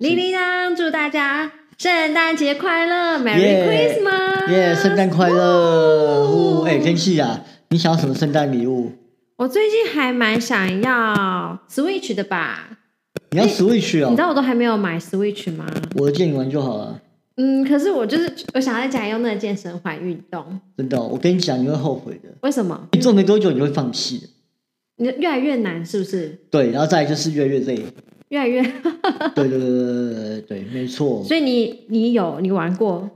叮叮当，祝大家圣诞节快乐，Merry Christmas！耶，圣诞快乐！哦，哎，天气啊，你想要什么圣诞礼物？我最近还蛮想要 Switch 的吧？你要 Switch 哦你知，道我都还没有买 Switch 吗？我借你玩就好了。嗯，可是我就是我想在家里用那个健身环运动，真的哦、我跟你讲，你会后悔的。为什么？你做没多久，你会放弃的。你越来越难，是不是？对，然后再来就是越来越累。越来越 对对对对对对对，没错。所以你你有你玩过，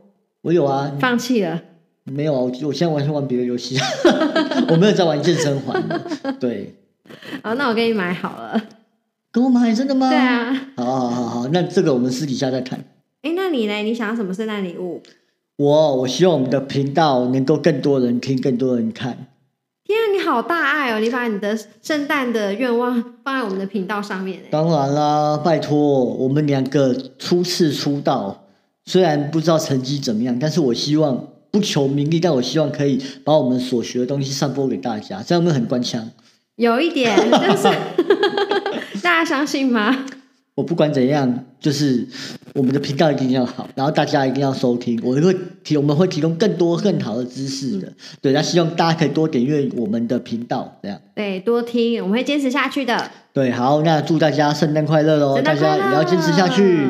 我有啊，放弃了？没有啊，我我现在完全玩别的游戏，我没有在玩健身环的。对，好，那我给你买好了。给我买真的吗？对。啊，好好好好，那这个我们私底下再谈。哎，那你呢？你想要什么圣诞礼物？我我希望我们的频道能够更多人听，更多人看。天啊，你好大爱哦！你把你的圣诞的愿望放在我们的频道上面哎。当然啦，拜托，我们两个初次出道，虽然不知道成绩怎么样，但是我希望不求名利，但我希望可以把我们所学的东西散播给大家，这样会很官腔？有一点，但是 大家相信吗？我不管怎样，就是我们的频道一定要好，然后大家一定要收听，我会提我们会提供更多更好的知识的，对，那希望大家可以多点阅我们的频道，这样对，多听，我们会坚持下去的。对，好，那祝大家圣诞快乐喽，大家也要坚持下去。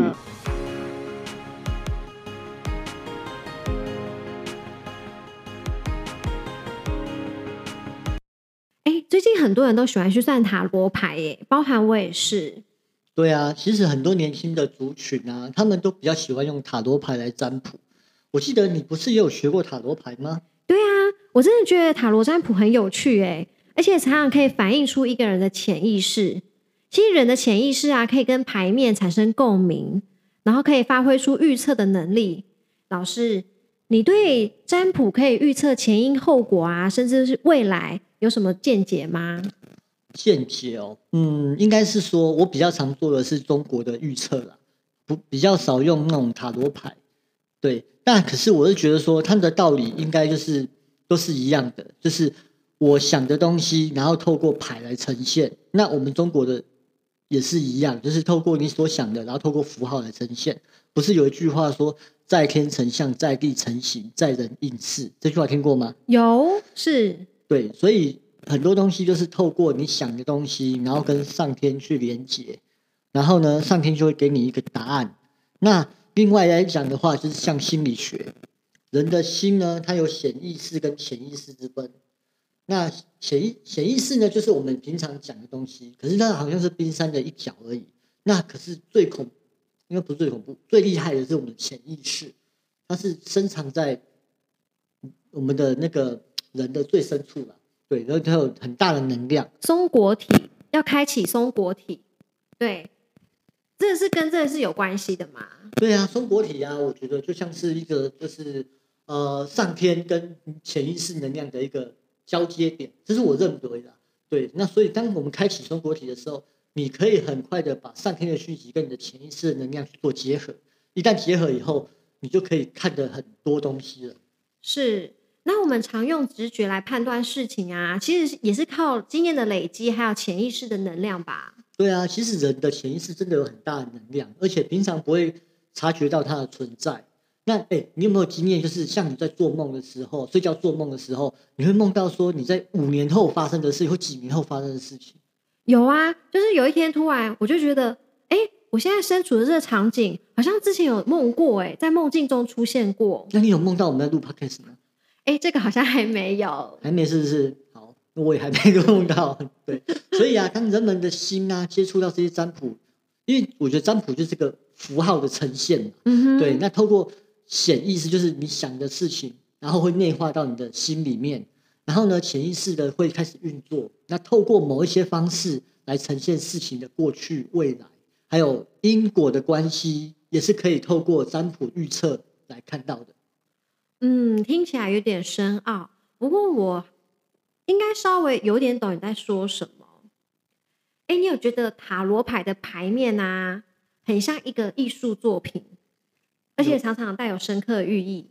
哎，最近很多人都喜欢去算塔罗牌，耶，包含我也是。对啊，其实很多年轻的族群啊，他们都比较喜欢用塔罗牌来占卜。我记得你不是也有学过塔罗牌吗？对啊，我真的觉得塔罗占卜很有趣，哎，而且常常可以反映出一个人的潜意识。其实人的潜意识啊，可以跟牌面产生共鸣，然后可以发挥出预测的能力。老师，你对占卜可以预测前因后果啊，甚至是未来有什么见解吗？见解哦，嗯，应该是说我比较常做的是中国的预测啦，不比较少用那种塔罗牌。对，但可是我是觉得说，他们的道理应该就是都是一样的，就是我想的东西，然后透过牌来呈现。那我们中国的也是一样，就是透过你所想的，然后透过符号来呈现。不是有一句话说“在天成象，在地成形，在人应事”这句话听过吗？有，是对，所以很多东西就是透过你想的东西，然后跟上天去连接，然后呢，上天就会给你一个答案。那另外来讲的话，就是像心理学，人的心呢，它有显意识跟潜意识之分。那潜意潜意识呢，就是我们平常讲的东西，可是它好像是冰山的一角而已。那可是最恐，应该不是最恐怖，最厉害的是我们的潜意识，它是深藏在我们的那个人的最深处了。对，然后它有很大的能量。松果体要开启松果体，对，这个是跟这个是有关系的嘛？对啊，松果体啊，我觉得就像是一个就是呃上天跟潜意识能量的一个交接点，这是我认为的。对，那所以当我们开启松果体的时候，你可以很快的把上天的讯息跟你的潜意识的能量去做结合。一旦结合以后，你就可以看得很多东西了。是。那我们常用直觉来判断事情啊，其实也是靠经验的累积，还有潜意识的能量吧。对啊，其实人的潜意识真的有很大的能量，而且平常不会察觉到它的存在。那哎，你有没有经验？就是像你在做梦的时候，睡觉做梦的时候，你会梦到说你在五年后发生的事，或几年后发生的事情。有啊，就是有一天突然我就觉得，哎，我现在身处的这个场景，好像之前有梦过，哎，在梦境中出现过。那你有梦到我们在录 podcast 吗？哎，这个好像还没有，还没是不是？好，那我也还没用到。对，所以啊，当人们的心啊接触到这些占卜，因为我觉得占卜就是个符号的呈现嘛。嗯哼，对，那透过显意识，就是你想的事情，然后会内化到你的心里面，然后呢，潜意识的会开始运作。那透过某一些方式来呈现事情的过去、未来，还有因果的关系，也是可以透过占卜预测来看到的。嗯，听起来有点深奥，不过我应该稍微有点懂你在说什么。哎，你有觉得塔罗牌的牌面啊，很像一个艺术作品，而且常常带有深刻的寓意。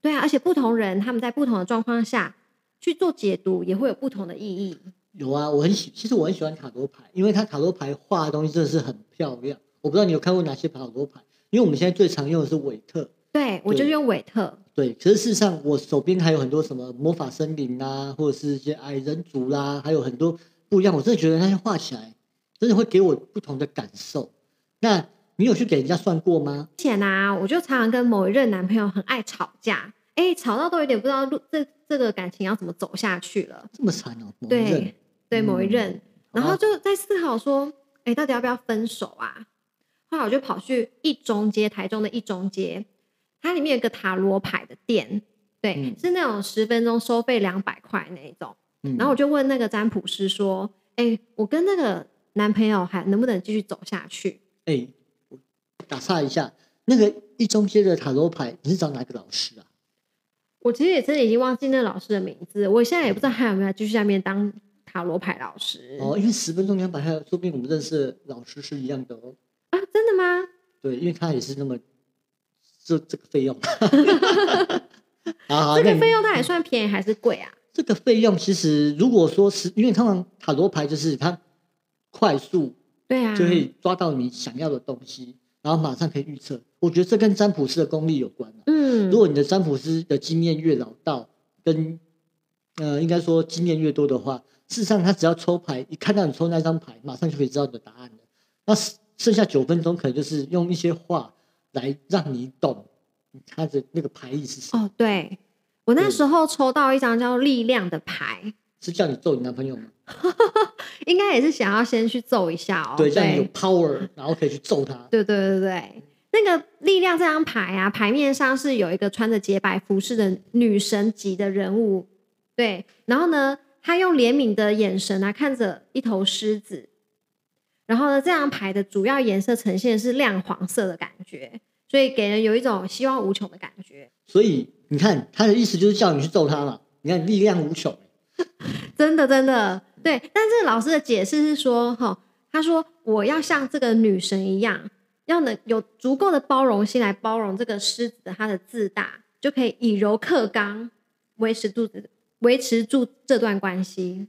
对啊，而且不同人他们在不同的状况下去做解读，也会有不同的意义。有啊，我很喜，其实我很喜欢塔罗牌，因为它塔罗牌画的东西真的是很漂亮。我我不知道你有看过哪些塔罗牌，因为我们现在最常用的是韦特。对，我就是用韦特。对，可是事实上，我手边还有很多什么魔法森林啦，或者是一些矮人族啦，还有很多不一样。我真的觉得那些画起来，真的会给我不同的感受。那你有去给人家算过吗？之前啊，我就常常跟某一任男朋友很爱吵架，哎，吵到都有点不知道路这这个感情要怎么走下去了。这么惨哦、某一任对对，某一任，然后就在思考说，哎，到底要不要分手啊？后来我就跑去一中街，台中的一中街，它里面有个塔罗牌的店，对，嗯是那种十分钟收费两百块那一种。嗯然后我就问那个占卜师说，哎，我跟那个男朋友还能不能继续走下去？哎、我打岔一下，那个一中街的塔罗牌，你是找哪个老师啊？我其实也真的已经忘记那老师的名字，我现在也不知道还有没有继续在那边当塔罗牌老师。哦，因为十分钟两百块，说不定我们认识的老师是一样的哦。啊，真的吗？对，因为他也是那么这这个费用。好好，这个费用它还算便宜还是贵啊？这个费用其实如果说是因为通常塔罗牌就是它快速对啊，就可以抓到你想要的东西，然后马上可以预测。我觉得这跟占卜师的功力有关、啊、嗯，如果你的占卜师的经验越老道，跟呃应该说经验越多的话，事实上他只要抽牌，一看到你抽那张牌，马上就可以知道你的答案了。那剩剩下九分钟，可能就是用一些话来让你懂他的那个牌意是什么。哦，对我那对时候抽到一张叫力量的牌，是叫你揍你男朋友吗？应该也是想要先去揍一下哦。对，这样你有 power，然后可以去揍他。对对对对，那个力量这张牌啊，牌面上是有一个穿着洁白服饰的女神级的人物，对，然后呢，她用怜悯的眼神啊看着一头狮子，然后呢，这张牌的主要颜色呈现是亮黄色的感觉，所以给人有一种希望无穷的感觉。所以你看他的意思就是叫你去揍他嘛。你看力量无穷，真的真的对，但这个老师的解释是说，哈，他说我要像这个女神一样，要能有足够的包容心来包容这个狮子的它的自大，就可以以柔克刚，维持住维持住这段关系。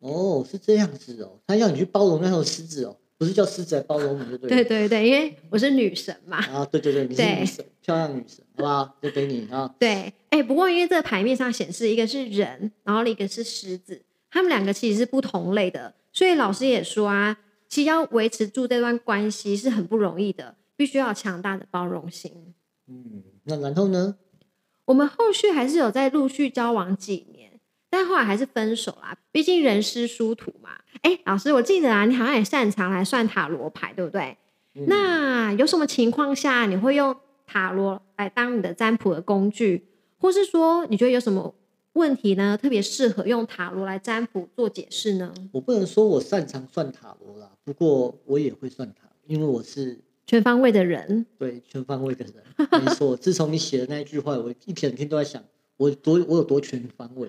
哦，是这样子哦。他要你去包容那头狮子哦，不是叫狮子来包容你就对了。对对对，因为我是女神嘛。啊，对对对，你是女神，漂亮女神，好不好？就给你啊。对，哎，不过因为这个牌面上显示一个是人，然后另一个是狮子，他们两个其实是不同类的，所以老师也说啊，其实要维持住这段关系是很不容易的，必须要有强大的包容心。嗯，那然后呢？我们后续还是有在陆续交往几年，但后来还是分手啦。毕竟人师殊途嘛。哎，老师，我记得啊，你好像也擅长来算塔罗牌，对不对？嗯那有什么情况下你会用塔罗来当你的占卜的工具，或是说你觉得有什么问题呢？特别适合用塔罗来占卜做解释呢？我不能说我擅长算塔罗啦，不过我也会算塔，因为我是全方位的人，对全方位的人。没错，自从你写的那一句话，我一整天都在想，我多我有多全方位。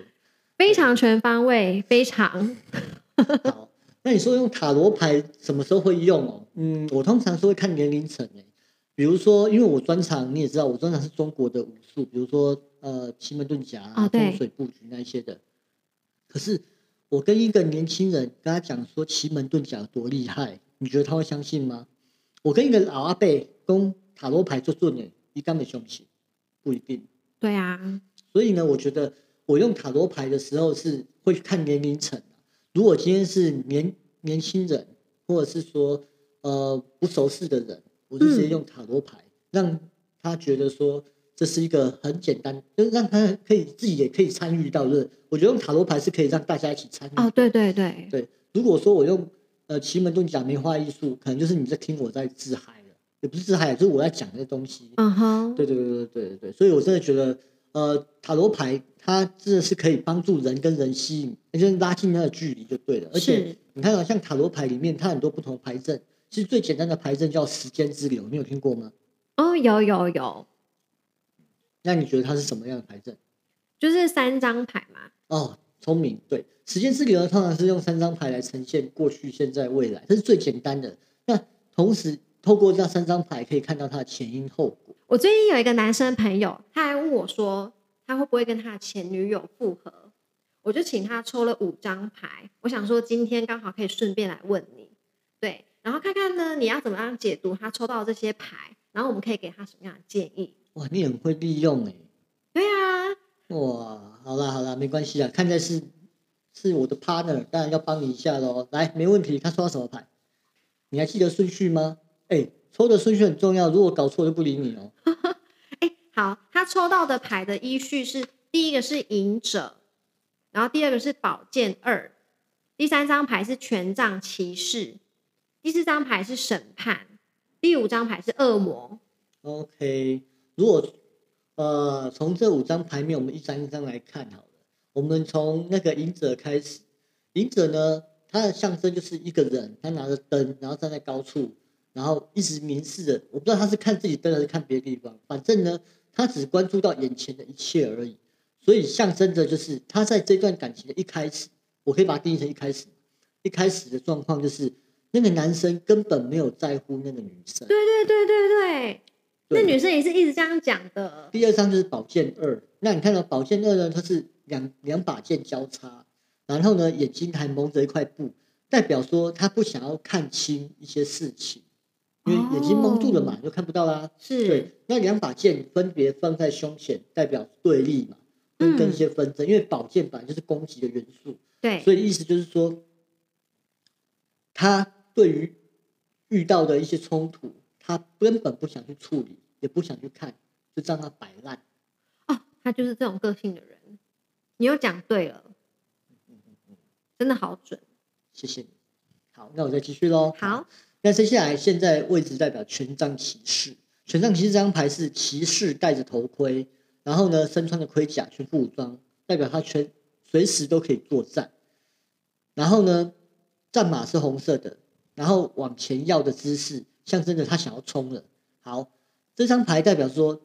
非常全方位，非常 好，那你说用塔罗牌什么时候会用哦？嗯，我通常是会看年龄层诶，比如说，因为我专长你也知道，我专长是中国的武术，比如说呃奇门遁甲啊、风水布局那一些的。可是我跟一个年轻人跟他讲说奇门遁甲有多厉害，你觉得他会相信吗？我跟一个老阿伯讲塔罗牌做准的，一般没相信，不一定。对啊，所以呢，我觉得我用塔罗牌的时候是会看年龄层、啊、如果今天是年年轻人，或者是说呃不熟识的人，我就直接用塔罗牌，让他觉得说这是一个很简单，就是让他可以自己也可以参与到。就是我觉得用塔罗牌是可以让大家一起参与。哦，对对对，对，如果说我用呃奇门遁甲梅花艺术，可能就是你在听我在自嗨了，也不是自嗨，就是我在讲的东西。嗯哼，对对对对对对对，所以我真的觉得，呃，塔罗牌它真的是可以帮助人跟人吸引，就是拉近那个距离就对了。而且你看啊，像塔罗牌里面，它很多不同的牌阵，其实最简单的牌阵叫时间之流，你有听过吗？哦，有有有，那你觉得它是什么样的牌阵？就是三张牌嘛。哦，聪明，对，时间之流呢，通常是用三张牌来呈现过去、现在、未来，这是最简单的。那同时透过这三张牌，可以看到它的前因后果。我最近有一个男生朋友，他还问我说，他会不会跟他的前女友复合？我就请他抽了五张牌，我想说今天刚好可以顺便来问你。对，然后看看呢，你要怎么样解读他抽到这些牌，然后我们可以给他什么样的建议。哇，你很会利用哎、对啊，哇，好啦好啦，没关系啊，看在是是我的 partner，当然要帮你一下喽。来，没问题。他抽到什么牌？你还记得顺序吗？哎、抽的顺序很重要，如果搞错就不理你哦。哎，好，他抽到的牌的依序是：第一个是隐者，然后第二个是宝剑二，第三张牌是权杖骑士，第四张牌是审判，第五张牌是恶魔。OK，如果呃从这五张牌面，我们一张一张来看好了。我们从那个隐者开始，隐者呢，它的象征就是一个人，他拿着灯，然后站在高处，然后一直凝视着。我不知道他是看自己灯还是看别的地方，反正呢，他只关注到眼前的一切而已。所以象征着就是他在这段感情的一开始，我可以把它定义成一开始。一开始的状况就是那个男生根本没有在乎那个女生。对对对对对，那女生也是一直这样讲的。第二张就是宝剑二，那你看到宝剑二呢，它是两两把剑交叉，然后呢眼睛还蒙着一块布，代表说他不想要看清一些事情，因为眼睛蒙住了嘛，就看不到啦。是，对，那两把剑分别放在胸前，代表对立嘛，跟跟一些纷争，因为宝剑本来就是攻击的元素，对，所以意思就是说，他对于遇到的一些冲突，他根本不想去处理，也不想去看，就让他摆烂。哦，他就是这种个性的人。你又讲对了，真的好准。谢谢你。好，那我再继续喽。好，那接下来现在位置代表权杖骑士。权杖骑士这张牌是骑士戴着头盔，然后呢身穿着盔甲，全副武装，代表他全随时都可以作战。然后呢，战马是红色的，然后往前要的姿势，象征着他想要冲了。好，这张牌代表说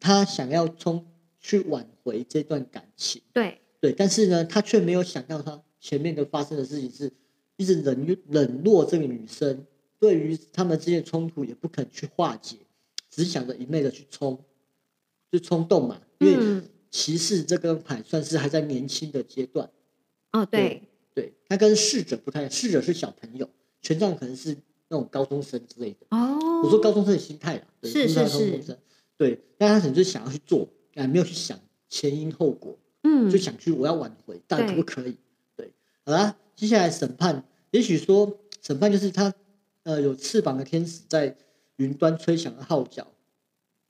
他想要冲去挽回这段感情。对，对，但是呢，他却没有想到他前面的发生的事情是，一直冷冷落这个女生，对于他们之间的冲突也不肯去化解，只想着一昧的去冲，就冲动嘛。因为嗯，骑士这根牌算是还在年轻的阶段，哦，对，对，他跟侍者不太，侍者是小朋友，权杖可能是那种高中生之类的。哦，我说高中生的心态啦，对是是是高中生，对，但他可能就想要去做，啊，没有去想前因后果。嗯，就想去我要挽回，但可不可以？对，好啦，接下来审判，也许说审判就是他呃有翅膀的天使在云端吹响了号角，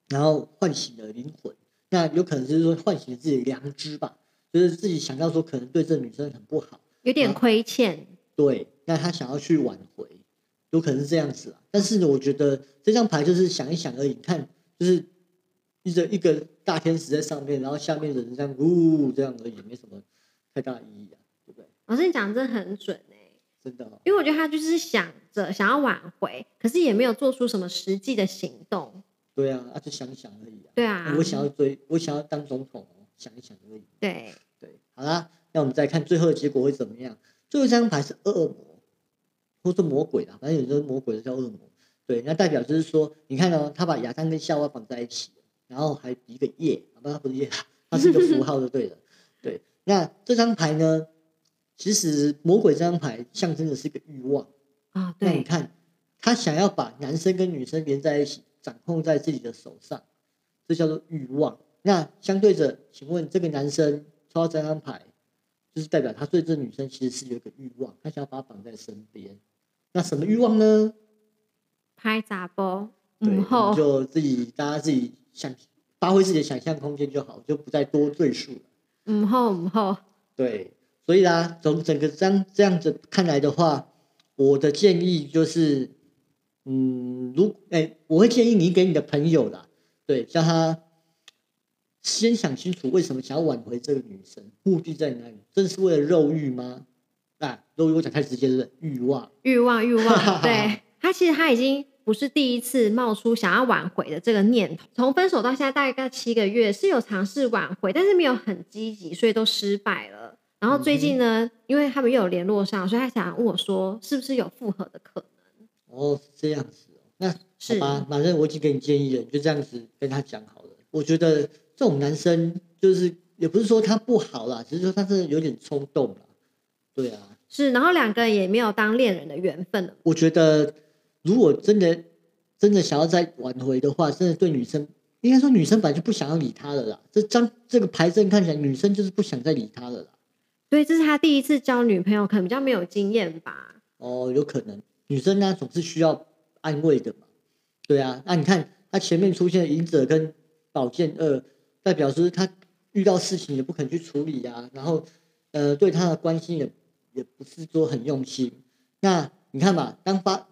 然后唤醒了灵魂，那有可能就是说唤醒了自己的良知吧，就是自己想到说可能对这个女生很不好，有点啊亏欠。对，那他想要去挽回，有可能是这样子啊。但是呢，我觉得这张牌就是想一想而已，你看就是一个一个大天使在上面，然后下面的人这样呜这样而已，没什么太大意义啊，对不对？老师，你讲的真的很准哎、真的、哦，因为我觉得他就是想着想要挽回，可是也没有做出什么实际的行动。对啊，啊就想一想而已啊。对啊，我想要追，我想要当总统哦，想一想而已。对，对，好啦，那我们再看最后的结果会怎么样？最后一张牌是恶魔，或是魔鬼啦，反正有时候魔鬼的叫恶魔。对，那代表就是说，你看哦，他把亚当跟夏娃绑在一起，然后还比一个夜，啊不，它不是夜，他是一个符号就对了。对，那这张牌呢，其实魔鬼这张牌象征的是一个欲望。啊、对，那你看，他想要把男生跟女生连在一起，掌控在自己的手上，这叫做欲望。那相对着，请问这个男生抽到这张牌，就是代表他对这女生其实是有一个欲望，他想要把她绑在身边。那什么欲望呢？拍杂波，对，我嗯后就自己大家自己想发挥自己的想象空间就好，就不再多赘述了。嗯后嗯后，对，所以啦，从整个这样这样子看来的话，我的建议就是，嗯，如哎、我会建议你给你的朋友啦，对，叫他先想清楚为什么想要挽回这个女生，目的在哪里？真的是为了肉欲吗？啊，肉欲我讲太直接了，欲望。欲望欲望，对他其实他已经不是第一次冒出想要挽回的这个念头。从分手到现在大概七个月，是有尝试挽回，但是没有很积极，所以都失败了。然后最近呢，因为他们又有联络上，所以他想问我说，是不是有复合的可能？哦，是这样子哦。那好是吧，反正我已经给你建议了，你就这样子跟他讲好了。我觉得这种男生就是也不是说他不好啦，只是说他是有点冲动啦。对啊，是，然后两个人也没有当恋人的缘分了。我觉得如果真的真的想要再挽回的话，真的对女生，应该说女生本来就不想要理他了啦。这张这个牌阵看起来，女生就是不想再理他了啦。对，这是他第一次交女朋友，可能比较没有经验吧。哦，有可能，女生呢总是需要安慰的嘛。对啊，那你看他前面出现隐者跟宝剑二，代表是他遇到事情也不肯去处理啊，然后呃对他的关心也也不是说很用心。那你看吧，当发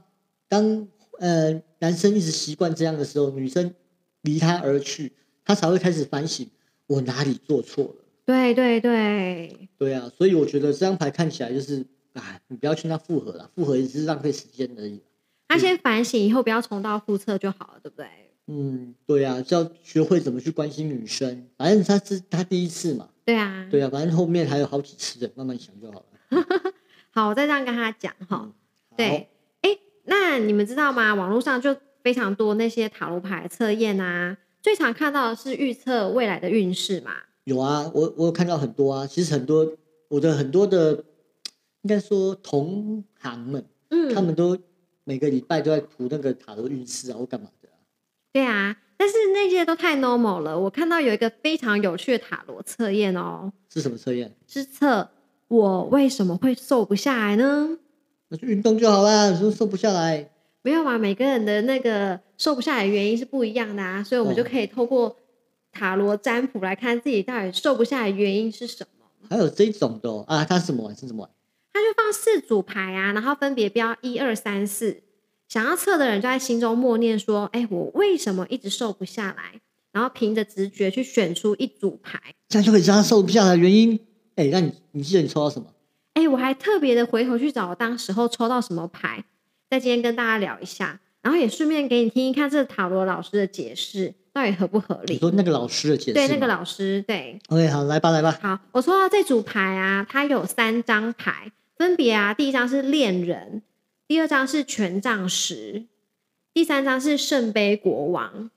当呃男生一直习惯这样的时候，女生离他而去，他才会开始反省我哪里做错了。对对对，对啊，所以我觉得这张牌看起来就是，哎，你不要去那复合了，复合也是浪费时间而已。他先反省，以后不要重蹈覆辙就好了，对不对？嗯，对啊，就要学会怎么去关心女生。反正他是他第一次嘛，对啊，对啊，反正后面还有好几次的，慢慢想就好了。好，我再这样跟他讲哈。嗯对，哎，那你们知道吗？网络上就非常多那些塔罗牌测验啊，最常看到的是预测未来的运势嘛。有啊，我我有看到很多啊，其实很多我的很多的，应该说同行们，嗯，他们都每个礼拜都在涂那个塔罗运势啊，或干嘛的啊。对啊，但是那些都太 normal 了。我看到有一个非常有趣的塔罗测验哦，是什么测验？是测我为什么会瘦不下来呢？那就运动就好啦，说瘦不下来。没有嘛，每个人的那个瘦不下来的原因是不一样的啊，所以我们就哦可以透过塔罗占卜来看自己到底瘦不下来的原因是什么。还有这种的哦、啊，它是什么玩？是什么玩？他就放四组牌啊，然后分别标一二三四，想要测的人就在心中默念说：“哎，我为什么一直瘦不下来？”然后凭着直觉去选出一组牌。这样就可以知道他瘦不下来的原因。哎、那你你记得你抽到什么？哎，我还特别的回头去找我当时候抽到什么牌，在今天跟大家聊一下，然后也顺便给你听一看这塔罗老师的解释到底合不合理。你说那个老师的解释对，那个老师对。OK，好，来吧，来吧。好，我说到这组牌啊，它有三张牌，分别啊，第一张是恋人，第二张是权杖十，第三张是圣杯国王。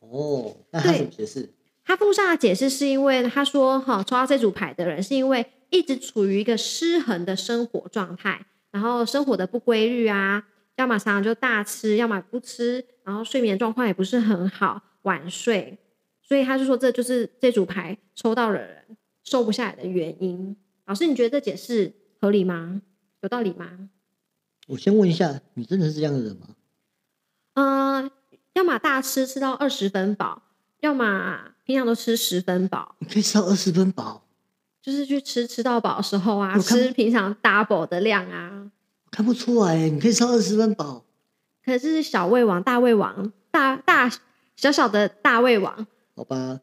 哦，那他对怎么解释？他附上的解释是因为他说，哈，抽到这组牌的人是因为一直处于一个失衡的生活状态，然后生活的不规律啊，要么常常就大吃，要么不吃，然后睡眠状况也不是很好，晚睡，所以他就说这就是这组牌抽到的人瘦不下来的原因。老师，你觉得这解释合理吗？有道理吗？我先问一下，你真的是这样的人吗？嗯、要么大吃吃到二十分饱，要么平常都吃十分饱。你可以吃到二十分饱，就是去吃吃到饱的时候啊，我吃平常 double 的量啊。我看不出来欸，你可以吃到二十分饱。可是小胃王、大胃王、大大小小的大胃王，好吧，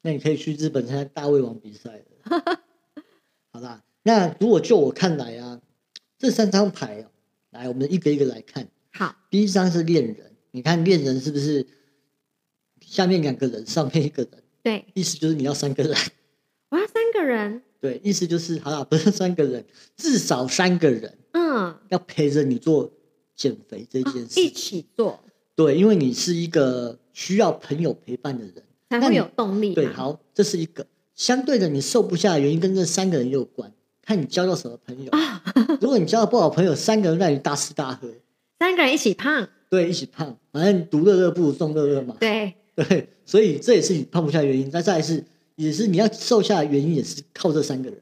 那你可以去日本参加大胃王比赛了。好啦，那如果就我看来啊，这三张牌哦，来，我们一个一个来看。好，第一张是恋人，你看恋人是不是下面两个人，上面一个人？对，意思就是你要三个人。我要三个人，对，意思就是好啦，不是三个人，至少三个人嗯，要陪着你做减肥这件事。一起做对，因为你是一个需要朋友陪伴的人。才会有动力。对，好，这是一个相对的，你瘦不下的原因跟这三个人有关，看你交到什么朋友。啊 如果你交到不好朋友，三个人让你大吃大喝，三个人一起胖，对，一起胖，反正独乐乐不如众乐乐嘛。对，对，所以这也是你胖不下的原因。那再来是，也是你要瘦下的原因，也是靠这三个人。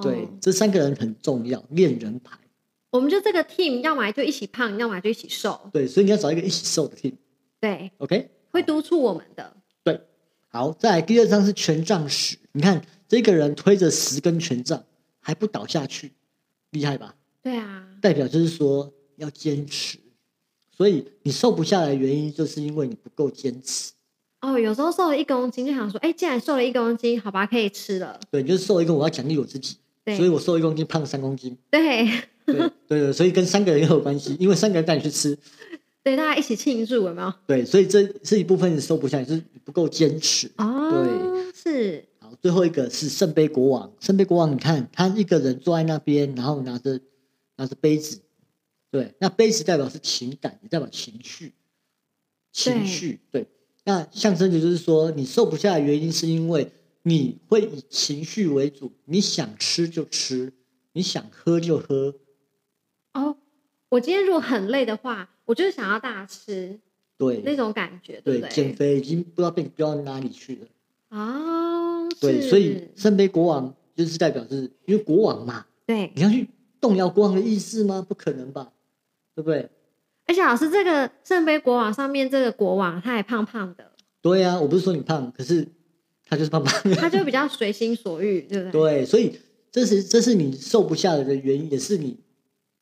哦，对，，这三个人很重要，恋人牌。我们就这个 team，要么就一起胖，要么就一起瘦，对，所以你要找一个一起瘦的 team。对，OK，会督促我们的。对，好，再来第二张是权杖十，你看这个人推着十根权杖还不倒下去，厉害吧？对啊，代表就是说要坚持，所以你瘦不下来的原因就是因为你不够坚持。哦，有时候瘦了一公斤，就想说，哎，既然瘦了一公斤，好吧，可以吃了。对，你就是瘦一个，我要奖励我自己，对，所以我瘦一公斤，胖三公斤。对对对对，所以跟三个人也有关系，因为三个人带你去吃，对，大家一起庆祝，有没有？对，所以这是一部分你瘦不下来，就是不够坚持。哦，是，好，最后一个是圣杯国王。圣杯国王，你看他一个人坐在那边，然后拿着拿着杯子，对，那杯子代表是情感，也代表情绪，情绪对。那象征的就是说，你瘦不下来的原因是因为你会以情绪为主，你想吃就吃，你想喝就喝。哦，我今天如果很累的话，我就是想要大吃对那种感觉，对对，不对？减肥已经不知道被飙到哪里去了。哦，对，所以圣杯国王就是代表是因为国王嘛，对，你要去动摇国王的意志吗？不可能吧，对不对？而且老师这个圣杯国王上面这个国王他还胖胖的，对啊，我不是说你胖，可是他就是胖胖的。他就比较随心所欲，对不对？对，所以这是这是你瘦不下来的原因，也是你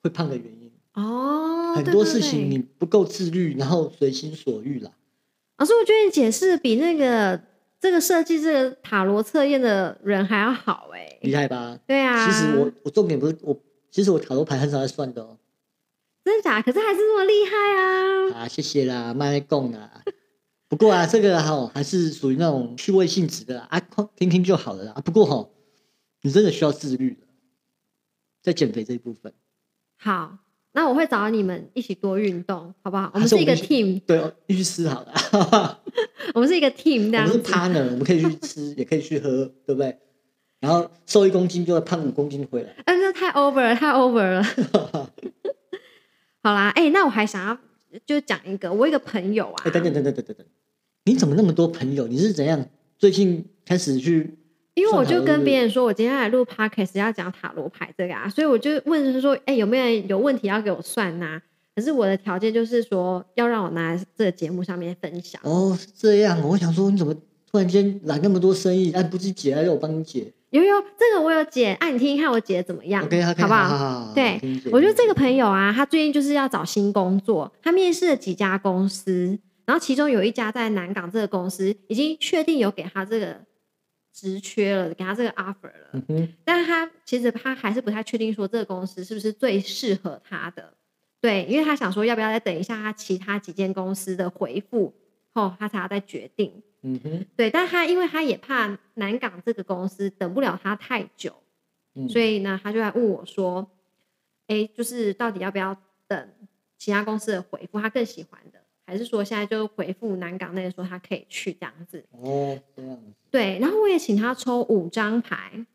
会胖的原因。哦，很多事情你不够自律，然后随心所欲啦。老师，我觉得你解释比那个这个设计这个塔罗测验的人还要好哎、厉害吧？对啊，其实我我重点不是我，其实我塔罗牌很少在算的哦。真的假的？可是还是那么厉害啊！啊，谢谢啦，慢来供啦。不过啊，这个哈、还是属于那种趣味性质的啦啊，空听听就好了啦。啊不过哈、你真的需要自律的，在减肥这一部分。好，那我会找你们一起多运动，好不好？我们是一个 team，对哦，必须吃好了。我们是一个 team 这我们是 partner，我们可以去吃，也可以去喝，对不对？然后瘦一公斤就会胖五公斤回来。嗯，这太 over 了，太 over 了。好啦，哎、那我还想要就讲一个，我一个朋友啊，哎，等等等等等等等，你怎么那么多朋友？你是怎样？最近开始去？因为我就跟别人人说，我今天来录 podcast 要讲塔罗牌这个啊，所以我就问说，哎、有没有人有问题要给我算呐、可是我的条件就是说，要让我拿来这个节目上面分享。哦，是这样。我想说，你怎么突然间来那么多生意？哎，不是姐，还要我帮你解有有，这个我有解，哎、你听听看我解的怎么样？OK 好不好？好好对我觉得这个朋友啊，他最近就是要找新工作，他面试了几家公司，然后其中有一家在南港这个公司已经确定有给他这个职缺了，给他这个 offer 了，嗯哼，但是他其实他还是不太确定说这个公司是不是最适合他的，对，因为他想说要不要再等一下他其他几间公司的回复后，他才要再决定。嗯哼，对，但他因为他也怕南港这个公司等不了他太久，嗯。所以呢，他就来问我说：“哎，就是到底要不要等其他公司的回复，他更喜欢的，还是说现在就回复南港那个说他可以去这样子哦，这样子，？”对，然后我也请他抽五张牌，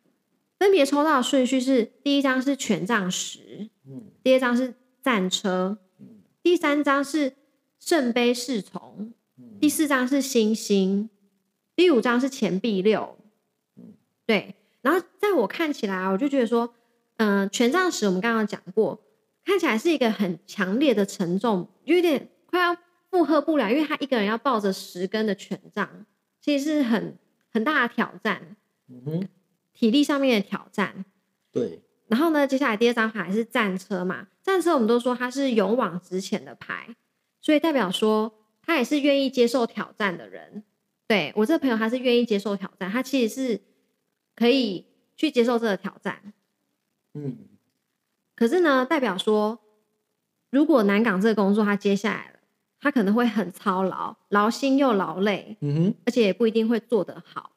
分别抽到的顺序是：第一张是权杖十，嗯第二张是战车，第三张是圣杯侍从，嗯第四张是星星，第五张是钱币六。对，然后在我看起来啊，我就觉得说，嗯、权杖十我们刚刚讲过，看起来是一个很强烈的沉重，有点快要负荷不了，因为他一个人要抱着十根的权杖，其实是很很大的挑战，嗯哼，体力上面的挑战。对，然后呢，接下来第二张牌是战车嘛，战车我们都说它是勇往直前的牌，所以代表说他也是愿意接受挑战的人。对我这个朋友，他是愿意接受挑战，他其实是可以去接受这个挑战。嗯可是呢，代表说，如果南港这个工作他接下来了，他可能会很操劳，劳心又劳累，嗯哼，而且也不一定会做得好。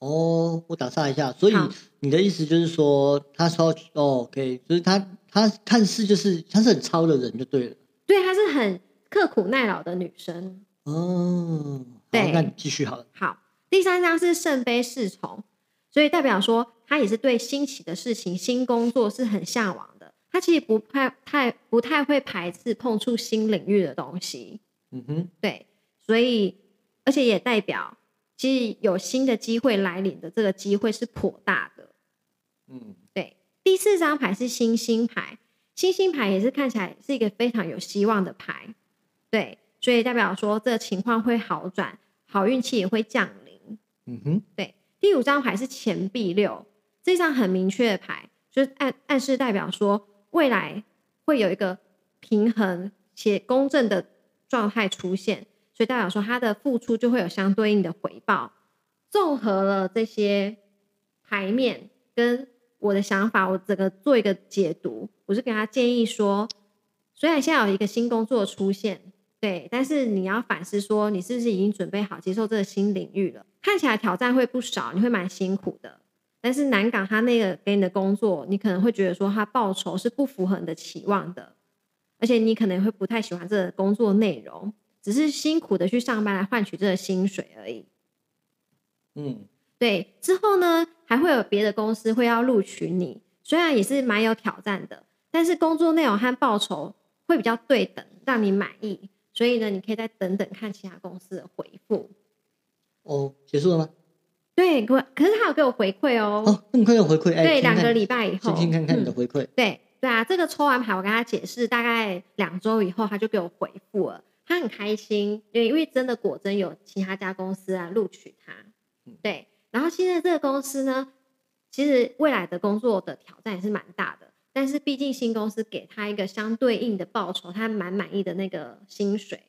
哦，我打岔一下，所以你的意思就是说，他超哦，OK，就是他他看似就是他是很超的人就对了。对，他是很刻苦耐劳的女生。哦，对那你继续好了。好，第三张是圣杯侍从，所以代表说他也是对新奇的事情、新工作是很向往的。他其实不太太不太会排斥碰触新领域的东西，嗯哼，对，所以而且也代表其实有新的机会来临的这个机会是颇大的。嗯对，第四张牌是星星牌，星星牌也是看起来是一个非常有希望的牌，对，所以代表说这个情况会好转，好运气也会降临。嗯哼，对，第五张牌是钱币六，这张很明确的牌，就是暗暗示代表说未来会有一个平衡且公正的状态出现，所以代表说他的付出就会有相对应的回报。综合了这些牌面跟我的想法，我整个做一个解读，我是给他建议说，虽然现在有一个新工作出现，对，但是你要反思说，你是不是已经准备好接受这个新领域了？看起来挑战会不少，你会蛮辛苦的。但是南港他那个给你的工作，你可能会觉得说他报酬是不符合你的期望的，而且你可能会不太喜欢这个工作内容，只是辛苦的去上班来换取这个薪水而已。嗯对，之后呢还会有别的公司会要录取你，虽然也是蛮有挑战的，但是工作内容和报酬会比较对等，让你满意。所以呢，你可以再等等看其他公司的回复。哦，结束了吗？对，可可是他有给我回馈哦。哦，那么快有回馈？哎，对，两个礼拜以后，先听看看你的回馈。对对啊，这个抽完牌，我跟他解释，大概两周以后，他就给我回复了。他很开心，对，因为真的果真有其他家公司啊录取他。对，然后现在这个公司呢，其实未来的工作的挑战也是蛮大的，但是毕竟新公司给他一个相对应的报酬，他蛮满意的那个薪水，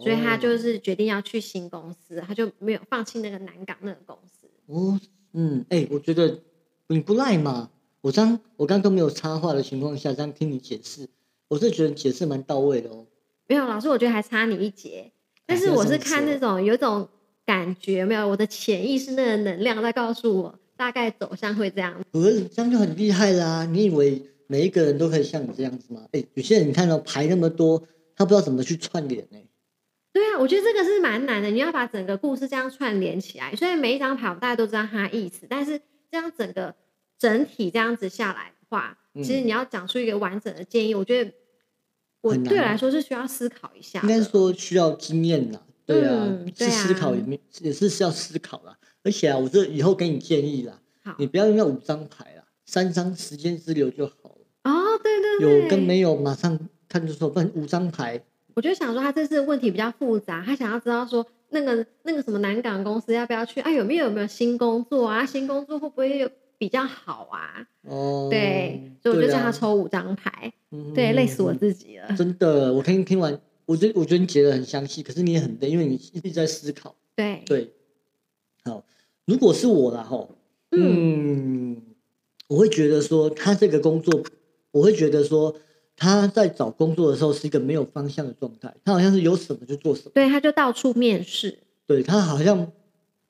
所以他就是决定要去新公司，他就没有放弃那个南港那个公司。哦，嗯，哎、我觉得你不赖嘛。我刚我刚刚都没有插话的情况下，这样听你解释，我是觉得解释蛮到位的哦。没有，老师，我觉得还差你一截。但是哎我是看那种有一种感觉，没有我的潜意识那个能量在告诉我，大概走向会这样。可是这样就很厉害啦！你以为每一个人都可以像你这样子吗？哎、有些人你看到牌那么多，他不知道怎么去串联呢、对啊，我觉得这个是蛮难的，你要把整个故事这样串联起来。虽然每一张牌我大家都知道它的意思，但是这样整个整体这样子下来的话，其实嗯你要讲出一个完整的建议，我觉得我对我来说是需要思考一下的。应该说需要经验啦，对啊，嗯对啊是思考也没也是需要思考啦。而且啊，我这以后给你建议啦，你不要用那五张牌啦，三张时间之流就好了。哦，对对对，有跟没有马上看就说，不然五张牌我就想说，他这次问题比较复杂，他想要知道说，那个那个什么南港公司要不要去啊？有没有有没有新工作啊？新工作会不会有比较好啊？哦，对，所以我就叫他抽五张牌，嗯对，累死我自己了。真的，我听听完，我觉得我觉得你解的很详细，可是你也很累，因为你一直在思考。对，对，好，如果是我啦，吼，嗯，我会觉得说他这个工作，我会觉得说他在找工作的时候是一个没有方向的状态，他好像是有什么就做什么，对，他就到处面试。对他好像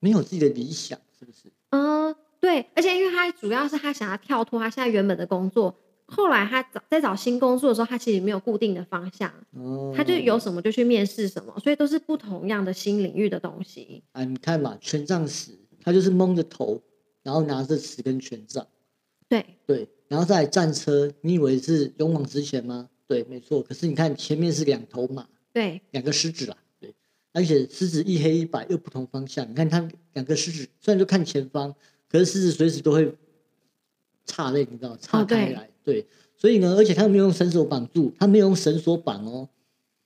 没有自己的理想，是不是？嗯，对，而且因为他主要是他想要跳脱他现在原本的工作，后来他找在找新工作的时候，他其实没有固定的方向，哦，他就有什么就去面试什么，所以都是不同样的新领域的东西。啊，你看嘛，权杖十，他就是蒙着头，然后拿着十根权杖。对，对，然后再战车，你以为是勇往直前吗？对，没错。可是你看前面是两头马，对，两个狮子啦，对，而且狮子一黑一白又不同方向。你看它两个狮子，虽然就看前方，可是狮子随时都会岔类，你知道，岔开来。对，所以呢，而且它没有用绳索绑住，它没有用绳索绑哦，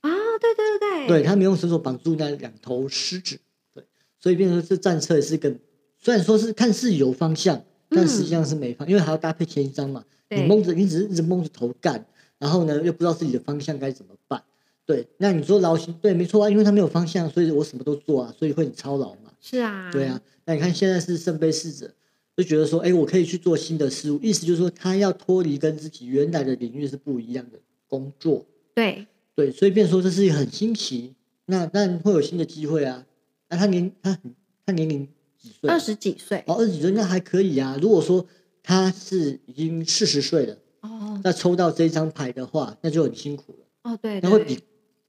啊，对对对对，它没有用绳索绑住那两头狮子。对，所以变成这战车也是一个，虽然说是看似有方向，但实际上是没方，因为还要搭配前一张嘛。你蒙着，你只是一直蒙着头干，然后呢又不知道自己的方向该怎么办。对，那你说劳心，对，没错啊，因为他没有方向，所以我什么都做啊，所以会很操劳嘛。是啊，对啊，那你看现在是圣杯侍者，就觉得说，哎，我可以去做新的事物，意思就是说他要脱离跟自己原来的领域是不一样的工作。对对，所以变说这是一个很新奇，那但会有新的机会啊。那他年他很他年龄几岁啊？二十几岁哦，二十几岁那还可以啊。如果说他是已经四十岁了。哦那抽到这一张牌的话，那就很辛苦了，哦，对，对那会比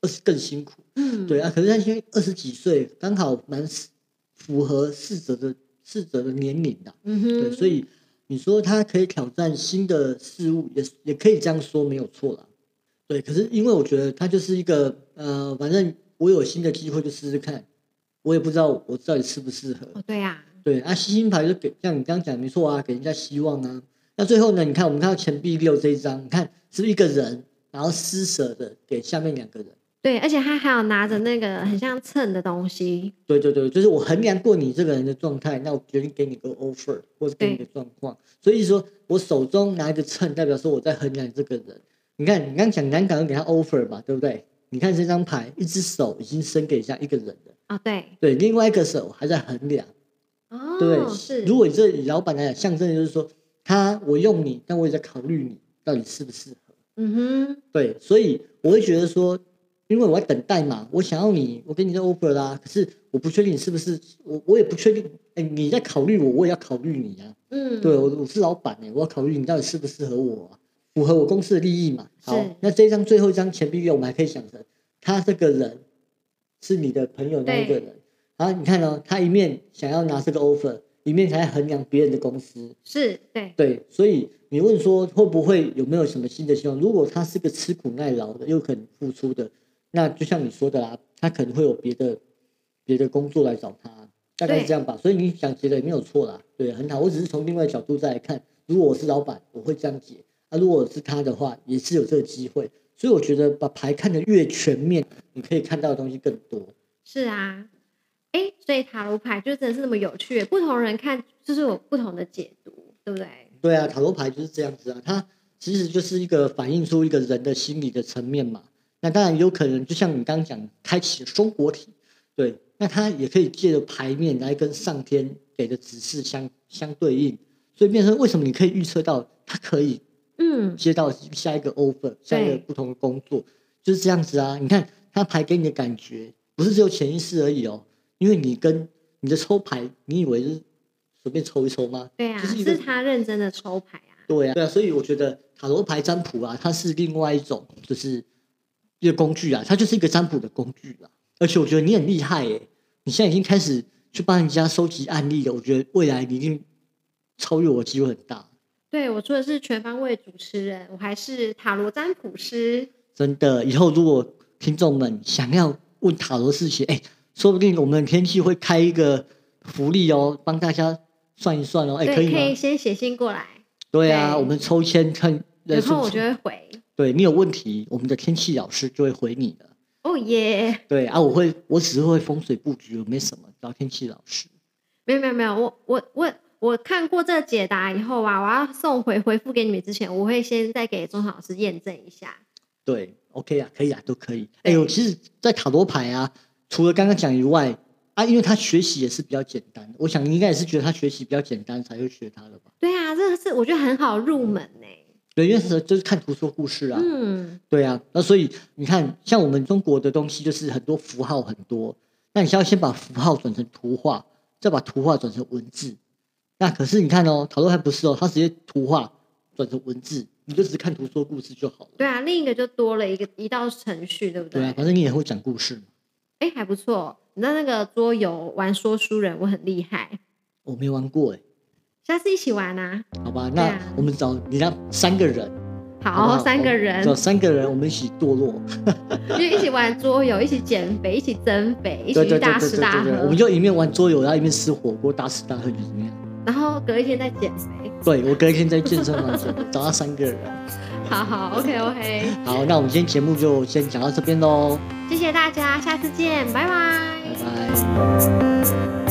二十更辛苦。嗯对啊，可是他现在二十几岁，刚好蛮符合逝者的逝者的年龄的、嗯哼，对，所以你说他可以挑战新的事物，也也可以这样说，没有错啦。对，可是因为我觉得他就是一个呃，反正我有新的机会就试试看，我也不知道我到底适不适合。哦对呀，对啊，星星牌就给像你刚刚讲的没错啊，给人家希望啊。那最后呢，你看我们看到钱币六这一张，你看是不是一个人，然后施舍的给下面两个人。对，而且他还有拿着那个很像秤的东西，对对对，就是我衡量过你这个人的状态，那我决定给你个 offer 或者给你个状况。所以说我手中拿一个秤，代表说我在衡量这个人。你看，你刚刚讲南港给他 offer 吧，对不对？你看这张牌，一只手已经伸给下一个人了，哦对，对，另外一个手还在衡量。哦对？是，如果你这以老板来讲，象征就是说，他我用你，但我也在考虑你到底适不适合。嗯哼，对，所以我会觉得说，因为我在等待嘛，我想要你，我给你的 offer 啦，可是我不确定你是不是，我我也不确定，哎，你在考虑我，我也要考虑你啊。嗯，对，我我是老板哎、我要考虑你到底适不适合我、啊，符合我公司的利益嘛。好，那这一张最后一张钱币月，我们还可以想成，他这个人是你的朋友那一个人，然后你看哦，他一面想要拿这个 offer，一面才衡量别人的公司。是对，对，所以你问说会不会有没有什么新的希望？如果他是个吃苦耐劳的，又肯付出的，那就像你说的啦，他可能会有别的别的工作来找他，大概是这样吧。所以你想解的也没有错啦，对，很好。我只是从另外角度再来看，如果我是老板，我会这样解；啊，如果是他的话，也是有这个机会。所以我觉得把牌看得越全面，你可以看到的东西更多。是啊，哎，所以塔罗牌就真的是那么有趣，不同人看就是有不同的解读，对不对？对啊，塔罗牌就是这样子啊，它其实就是一个反映出一个人的心理的层面嘛。那当然有可能，就像你刚刚讲，开启松果体，对，那它也可以借着牌面来跟上天给的指示相相对应，所以变成为什么你可以预测到它可以嗯，接到下一个 offer，下一个不同的工作，就是这样子啊。你看他牌给你的感觉，不是只有潜意识而已哦，因为你跟你的抽牌，你以为是随便抽一抽吗？对啊，就是他认真的抽牌啊。对啊，对啊，所以我觉得塔罗牌占卜啊，它是另外一种，就是一个工具啊，它就是一个占卜的工具啊。而且我觉得你很厉害耶，你现在已经开始去帮人家收集案例了，我觉得未来你一定超越我的机会很大。对我除了是全方位主持人，我还是塔罗占卜师。真的，以后如果听众们想要问塔罗事情，哎，说不定我们天气会开一个福利哦，帮大家算一算哦，哎，对，可以可以？先写信过来，对啊，对我们抽签看有人数空我就会回。对你有问题，我们的天气老师就会回你的。哦耶！对啊，我会，我只是会风水布局，我没什么，找天气老师。没有没有没有，我我我我看过这个解答以后啊，我要送回回复给你们之前，我会先再给钟老师验证一下。对，OK 啊，可以啊，都可以。哎对呦，其实，在塔罗牌啊，除了刚刚讲以外啊，因为他学习也是比较简单，我想你应该也是觉得他学习比较简单才会学他的吧？对啊，这个是我觉得很好入门呢、对，因为是就是看图说故事啊。嗯，对啊，那所以你看，像我们中国的东西，就是很多符号很多，那你需要先把符号转成图画，再把图画转成文字。那可是你看哦，塔罗还不是哦，它直接图画转成文字，你就只是看图说故事就好了。对啊，另一个就多了一个一道程序，对不对？对啊，反正你也会讲故事嘛。哎、还不错。你知道那个桌游玩说书人，我很厉害，我没玩过哎，下次一起玩啊！好吧，那啊我们找你让三个人，好好，好三个人找三个人，我们一起堕落，就一起玩桌游，一起减肥，一起增肥，一起大吃大喝，我们就一面玩桌游，然后一面吃火锅，大吃大喝，就怎么样？然后隔一天再减肥。对我隔一天在健身房减，找到三个人。好好，OK OK，好，那我们今天节目就先讲到这边喽，谢谢大家，下次见，拜拜拜拜。